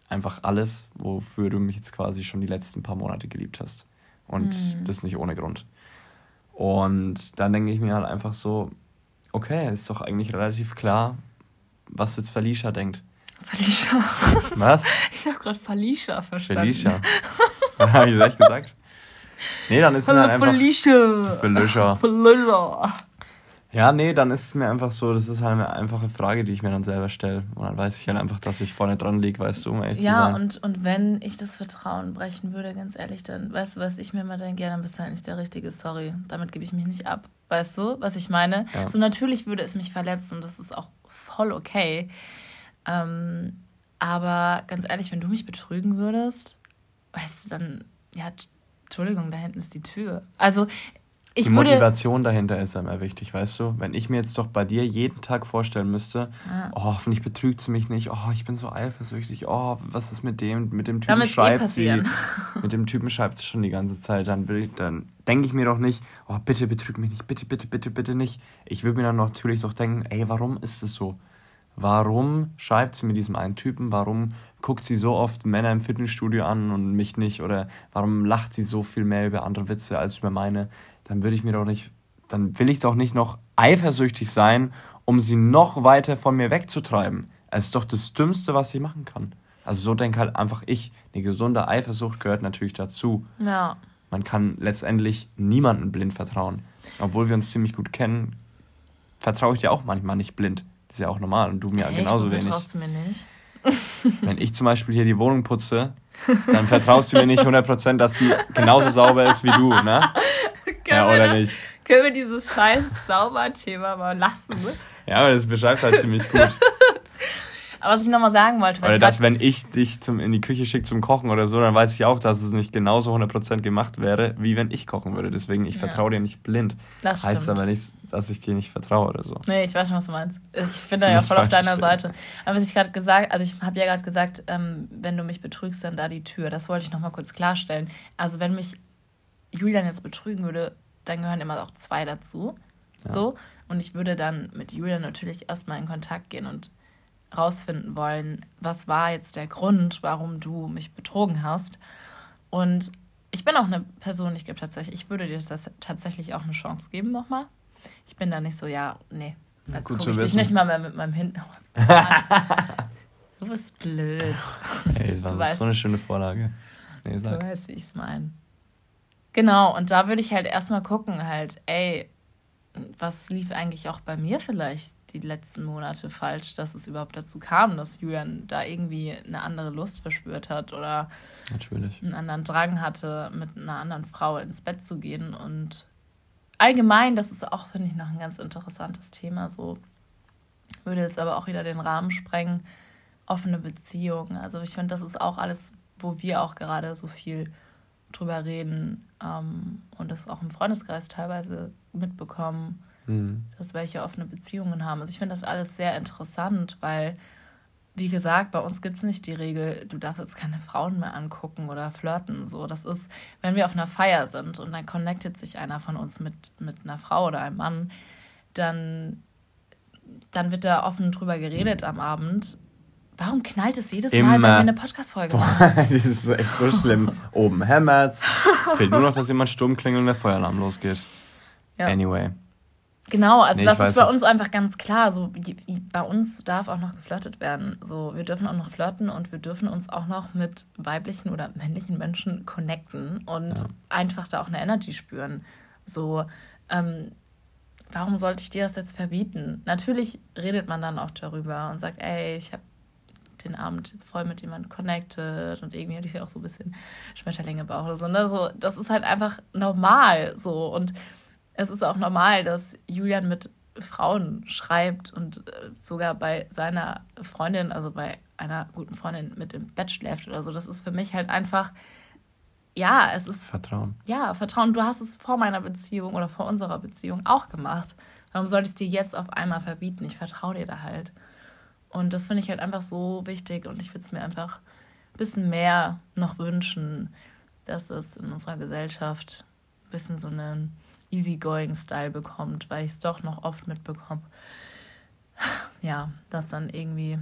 Einfach alles, wofür du mich jetzt quasi schon die letzten paar Monate geliebt hast. Und mhm. das nicht ohne Grund. Und dann denke ich mir halt einfach so, okay, ist doch eigentlich relativ klar, was jetzt Felicia denkt. Felicia. Was? Ich habe gerade Felicia verstanden. Felicia. habe ich das echt gesagt? Nee, dann ist mir halt einfach... Felicia. Felicia. Felicia. Ja, nee, dann ist es mir einfach so, das ist halt eine einfache Frage, die ich mir dann selber stelle. Und dann weiß ich halt einfach, dass ich vorne dran liege, weißt du, um ehrlich ja, zu sein. Ja, und, und wenn ich das Vertrauen brechen würde, ganz ehrlich, dann, weißt du, was ich mir immer denke, ja, dann bist du halt nicht der Richtige, sorry. Damit gebe ich mich nicht ab. Weißt du, was ich meine? Ja. So natürlich würde es mich verletzen und das ist auch voll okay. Ähm, aber ganz ehrlich, wenn du mich betrügen würdest, weißt du, dann, ja, Entschuldigung, da hinten ist die Tür. Also ich die Motivation dahinter ist immer wichtig, weißt du? Wenn ich mir jetzt doch bei dir jeden Tag vorstellen müsste, ah. oh, hoffentlich betrügt sie mich nicht, oh, ich bin so eifersüchtig, oh, was ist mit dem, mit dem Typen schreibt eh sie, mit dem Typen schreibt sie schon die ganze Zeit, dann will ich, dann denke ich mir doch nicht, oh, bitte betrüg mich nicht, bitte, bitte, bitte, bitte nicht. Ich würde mir dann natürlich doch denken, ey, warum ist es so? Warum schreibt sie mit diesem einen Typen? Warum guckt sie so oft Männer im Fitnessstudio an und mich nicht? Oder warum lacht sie so viel mehr über andere Witze als über meine? dann würde ich mir doch nicht, dann will ich doch nicht noch eifersüchtig sein, um sie noch weiter von mir wegzutreiben. Es ist doch das Dümmste, was sie machen kann. Also so denke halt einfach ich. Eine gesunde Eifersucht gehört natürlich dazu. Ja. Man kann letztendlich niemandem blind vertrauen. Obwohl wir uns ziemlich gut kennen, vertraue ich dir auch manchmal nicht blind. Das ist ja auch normal und du mir Echt? genauso wenig. Vertraust du mir nicht? Wenn ich zum Beispiel hier die Wohnung putze, dann vertraust du mir nicht 100%, dass sie genauso sauber ist wie du, ne? ja, oder das, nicht? Können wir dieses scheiß Sauber-Thema mal lassen? Ne? Ja, aber das beschreibt halt ziemlich gut. Aber was ich nochmal sagen wollte, weil. Oder dass, wenn ich dich zum, in die Küche schicke zum Kochen oder so, dann weiß ich auch, dass es nicht genauso 100% gemacht wäre, wie wenn ich kochen würde. Deswegen, ich ja. vertraue dir nicht blind. Das heißt stimmt. aber nicht, dass ich dir nicht vertraue oder so. Nee, ich weiß schon, was du meinst. Ich bin da ja voll auf deiner Seite. Aber was ich gerade gesagt, also ich habe ja gerade gesagt, ähm, wenn du mich betrügst, dann da die Tür. Das wollte ich nochmal kurz klarstellen. Also wenn mich Julian jetzt betrügen würde, dann gehören immer auch zwei dazu. Ja. So. Und ich würde dann mit Julian natürlich erstmal in Kontakt gehen und rausfinden wollen, was war jetzt der Grund, warum du mich betrogen hast. Und ich bin auch eine Person, ich gebe tatsächlich, ich würde dir das tatsächlich auch eine Chance geben nochmal. Ich bin da nicht so, ja, nee, jetzt gucke ich dich nicht mal mehr mit meinem Hinten. du bist blöd. Ey, das war du so eine schöne Vorlage. Nee. Du weißt, wie ich es meine. Genau, und da würde ich halt erstmal gucken, halt, ey, was lief eigentlich auch bei mir vielleicht die letzten Monate falsch, dass es überhaupt dazu kam, dass Julian da irgendwie eine andere Lust verspürt hat oder Natürlich. einen anderen Drang hatte, mit einer anderen Frau ins Bett zu gehen. Und allgemein, das ist auch, finde ich, noch ein ganz interessantes Thema. So würde es aber auch wieder den Rahmen sprengen, offene Beziehungen. Also ich finde, das ist auch alles, wo wir auch gerade so viel drüber reden ähm, und das auch im Freundeskreis teilweise mitbekommen, mhm. dass welche offene Beziehungen haben. Also ich finde das alles sehr interessant, weil, wie gesagt, bei uns gibt es nicht die Regel, du darfst jetzt keine Frauen mehr angucken oder flirten. So, das ist, wenn wir auf einer Feier sind und dann connectet sich einer von uns mit, mit einer Frau oder einem Mann, dann, dann wird da offen drüber geredet am Abend Warum knallt es jedes Mal, wenn wir eine Podcast-Folge machen? das ist echt so schlimm. Oben hämmert's. Es fehlt nur noch, dass jemand Sturm klingelt und der Feueralarm losgeht. Ja. Anyway. Genau, also nee, das ist bei uns einfach ganz klar. So, bei uns darf auch noch geflirtet werden. So, wir dürfen auch noch flirten und wir dürfen uns auch noch mit weiblichen oder männlichen Menschen connecten und ja. einfach da auch eine Energy spüren. So, ähm, warum sollte ich dir das jetzt verbieten? Natürlich redet man dann auch darüber und sagt, ey, ich habe den Abend voll mit jemandem connected und irgendwie hatte ich ja auch so ein bisschen Schmetterlinge Bauch oder so. Ne? so. Das ist halt einfach normal so. Und es ist auch normal, dass Julian mit Frauen schreibt und äh, sogar bei seiner Freundin, also bei einer guten Freundin mit im Bett schläft oder so. Das ist für mich halt einfach, ja, es ist. Vertrauen. Ja, Vertrauen. Du hast es vor meiner Beziehung oder vor unserer Beziehung auch gemacht. Warum soll ich es dir jetzt auf einmal verbieten? Ich vertraue dir da halt. Und das finde ich halt einfach so wichtig und ich würde es mir einfach ein bisschen mehr noch wünschen, dass es in unserer Gesellschaft ein bisschen so einen Easygoing-Style bekommt, weil ich es doch noch oft mitbekomme. Ja, dass dann irgendwie,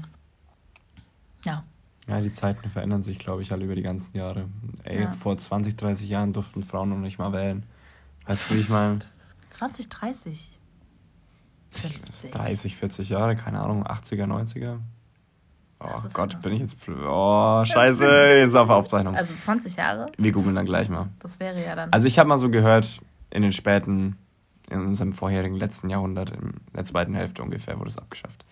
ja. Ja, die Zeiten verändern sich, glaube ich, alle über die ganzen Jahre. Ey, ja. vor 20, 30 Jahren durften Frauen noch nicht mal wählen. Weißt du, wie ich meine? 20, 30? 50. 30, 40 Jahre, keine Ahnung, 80er, 90er. Oh Gott, bin ich jetzt. Oh, scheiße, jetzt auf Aufzeichnung. Also 20 Jahre? Wir googeln dann gleich mal. Das wäre ja dann. Also ich habe mal so gehört, in den späten, in unserem vorherigen letzten Jahrhundert, in der zweiten Hälfte ungefähr, wurde es abgeschafft.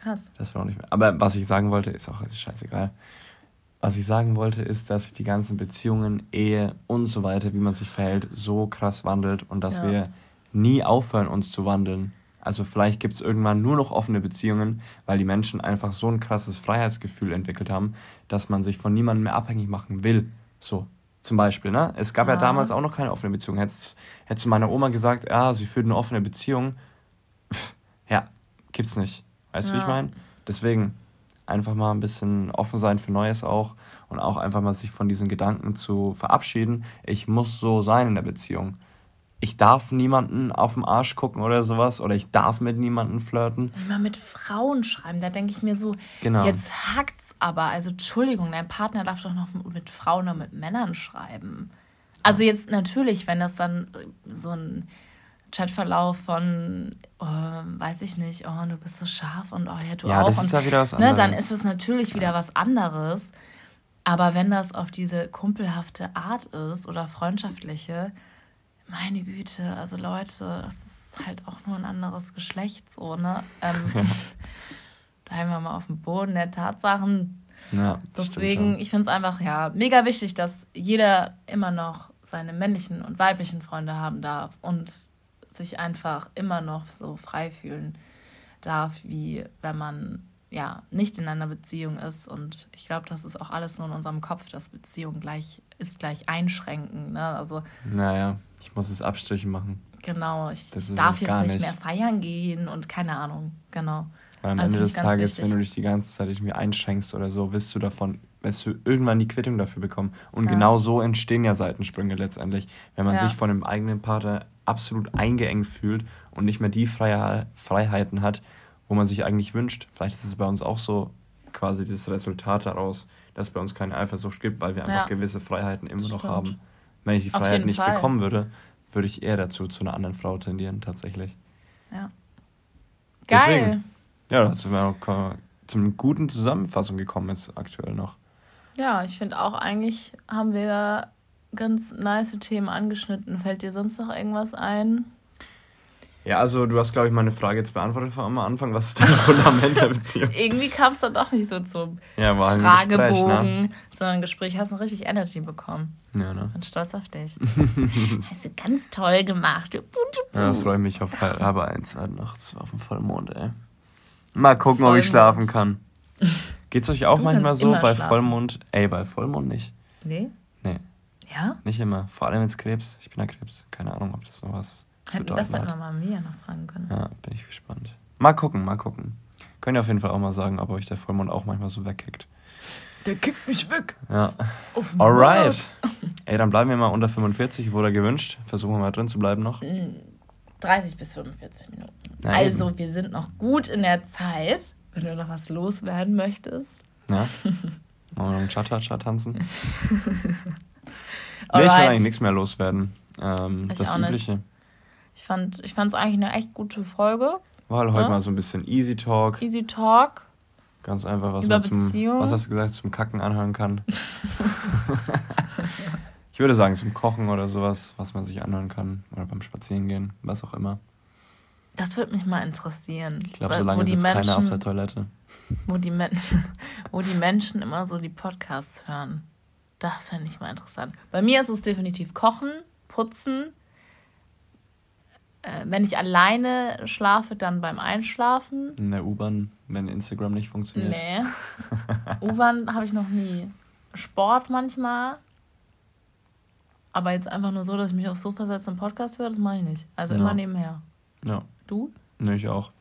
Krass. Das war auch nicht mehr. Aber was ich sagen wollte, ist auch ist scheißegal. Was ich sagen wollte, ist, dass sich die ganzen Beziehungen, Ehe und so weiter, wie man sich verhält, so krass wandelt und dass ja. wir nie aufhören, uns zu wandeln. Also vielleicht gibt es irgendwann nur noch offene Beziehungen, weil die Menschen einfach so ein krasses Freiheitsgefühl entwickelt haben, dass man sich von niemandem mehr abhängig machen will. So, zum Beispiel, ne? Es gab ja, ja damals auch noch keine offene Beziehung. Hättest, hättest du meiner Oma gesagt, ja, sie führt eine offene Beziehung, ja, gibt's nicht. Weißt du, ja. wie ich meine? Deswegen einfach mal ein bisschen offen sein für Neues auch und auch einfach mal sich von diesen Gedanken zu verabschieden. Ich muss so sein in der Beziehung ich darf niemanden auf den Arsch gucken oder sowas oder ich darf mit niemanden flirten. Immer mit Frauen schreiben, da denke ich mir so, genau. jetzt hackt's aber. Also Entschuldigung, dein Partner darf doch noch mit Frauen oder mit Männern schreiben. Also jetzt natürlich, wenn das dann so ein Chatverlauf von, oh, weiß ich nicht, oh, du bist so scharf und oh ja, du ja, auch. Das ist ja wieder was anderes. Ne, dann ist es natürlich wieder ja. was anderes. Aber wenn das auf diese kumpelhafte Art ist oder freundschaftliche, meine Güte, also Leute, es ist halt auch nur ein anderes Geschlecht, so, ne? Ähm, bleiben wir mal auf dem Boden der Tatsachen. Ja, Deswegen, ich finde es einfach, ja, mega wichtig, dass jeder immer noch seine männlichen und weiblichen Freunde haben darf und sich einfach immer noch so frei fühlen darf, wie wenn man ja nicht in einer Beziehung ist. Und ich glaube, das ist auch alles nur in unserem Kopf, dass Beziehung gleich ist gleich einschränken. Ne? Also, naja, ich muss es Abstriche machen. Genau, ich darf jetzt nicht, nicht mehr feiern gehen und keine Ahnung, genau. Weil am also Ende des Tages, wichtig. wenn du dich die ganze Zeit irgendwie einschränkst oder so, wirst du davon, wirst du irgendwann die Quittung dafür bekommen. Und ja. genau so entstehen ja Seitensprünge letztendlich. Wenn man ja. sich von dem eigenen Partner absolut eingeengt fühlt und nicht mehr die Freiheiten hat, wo man sich eigentlich wünscht. Vielleicht ist es bei uns auch so quasi das Resultat daraus, dass es bei uns keine Eifersucht gibt, weil wir einfach ja. gewisse Freiheiten immer noch haben. Wenn ich die Freiheit nicht Fall. bekommen würde, würde ich eher dazu zu einer anderen Frau tendieren, tatsächlich. Ja. Geil. Deswegen, ja, da sind wir auch zum guten Zusammenfassung gekommen jetzt aktuell noch. Ja, ich finde auch eigentlich haben wir ganz nice Themen angeschnitten. Fällt dir sonst noch irgendwas ein? Ja, also du hast, glaube ich, meine Frage jetzt beantwortet am Anfang. Was ist dein Fundament der Beziehung? Irgendwie kam es dann doch nicht so zum ja, war ein Fragebogen, Gespräch, ne? sondern ein Gespräch. Hast du richtig Energy bekommen. Ja, ne? Bin stolz auf dich. hast du ganz toll gemacht. Du ja, freue mich auf halbe eins nachts auf dem Vollmond, ey. Mal gucken, Vollmond. ob ich schlafen kann. Geht's euch auch du manchmal so bei schlafen. Vollmond? Ey, bei Vollmond nicht. Nee? Nee. Ja? Nicht immer. Vor allem ins Krebs. Ich bin ja Krebs. Keine Ahnung, ob das noch was Hätten das dann mal Mia noch fragen können. Ja, bin ich gespannt. Mal gucken, mal gucken. Könnt ihr auf jeden Fall auch mal sagen, ob euch der Vollmond auch manchmal so wegkickt. Der kickt mich weg. Ja. Auf Alright. Ey, dann bleiben wir mal unter 45, wurde gewünscht. Versuchen wir mal drin zu bleiben noch. 30 mm, bis 45 Minuten. Nein. Also, wir sind noch gut in der Zeit, wenn du noch was loswerden möchtest. Ja. Wollen wir noch einen Cha-Cha-Cha tanzen? nee, ich will eigentlich nichts mehr loswerden. Ähm, das Übliche. Nicht. Ich fand ich es eigentlich eine echt gute Folge. War halt heute ja? mal so ein bisschen Easy Talk. Easy Talk. Ganz einfach, was Über man zum, Beziehung. was hast du gesagt, zum Kacken anhören kann. ich würde sagen, zum Kochen oder sowas, was man sich anhören kann. Oder beim Spazierengehen, was auch immer. Das würde mich mal interessieren. Ich glaube, solange sitzt Menschen, keiner auf der Toilette. Wo die, wo die Menschen immer so die Podcasts hören. Das fände ich mal interessant. Bei mir ist es definitiv Kochen, Putzen, äh, wenn ich alleine schlafe, dann beim Einschlafen. In der U-Bahn, wenn Instagram nicht funktioniert. Nee. U-Bahn habe ich noch nie. Sport manchmal. Aber jetzt einfach nur so, dass ich mich aufs Sofa setze und Podcast höre, das mache ich nicht. Also ja. immer nebenher. Ja. Du? Nee, ich auch.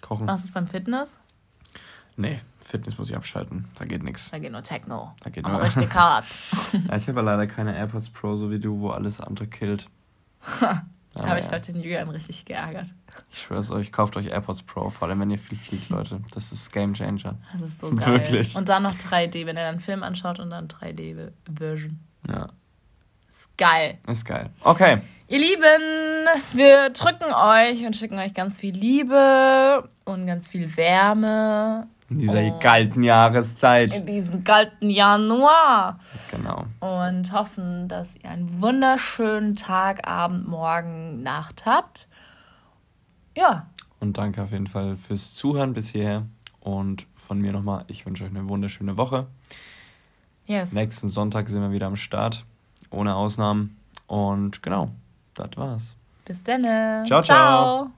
Kochen. Machst du es beim Fitness? Nee, Fitness muss ich abschalten. Da geht nichts. Da geht nur Techno. Da geht nur richtig hart. ja, ich habe ja leider keine AirPods Pro, so wie du, wo alles andere killt. Ah, habe ich heute den Julian richtig geärgert. Ich schwör's euch, kauft euch AirPods Pro, vor allem wenn ihr viel fliegt, Leute. Das ist Game Changer. Das ist so geil. Wirklich. Und dann noch 3D, wenn er dann einen Film anschaut und dann 3D-Version. Ja. Ist geil. Ist geil. Okay. Ihr Lieben, wir drücken euch und schicken euch ganz viel Liebe und ganz viel Wärme in dieser oh. kalten Jahreszeit. In diesem kalten Januar. Genau. Und hoffen, dass ihr einen wunderschönen Tag, Abend, Morgen, Nacht habt. Ja. Und danke auf jeden Fall fürs Zuhören bis hierher. Und von mir nochmal, ich wünsche euch eine wunderschöne Woche. Yes. Nächsten Sonntag sind wir wieder am Start. Ohne Ausnahmen. Und genau, das war's. Bis dann. ciao. ciao. ciao.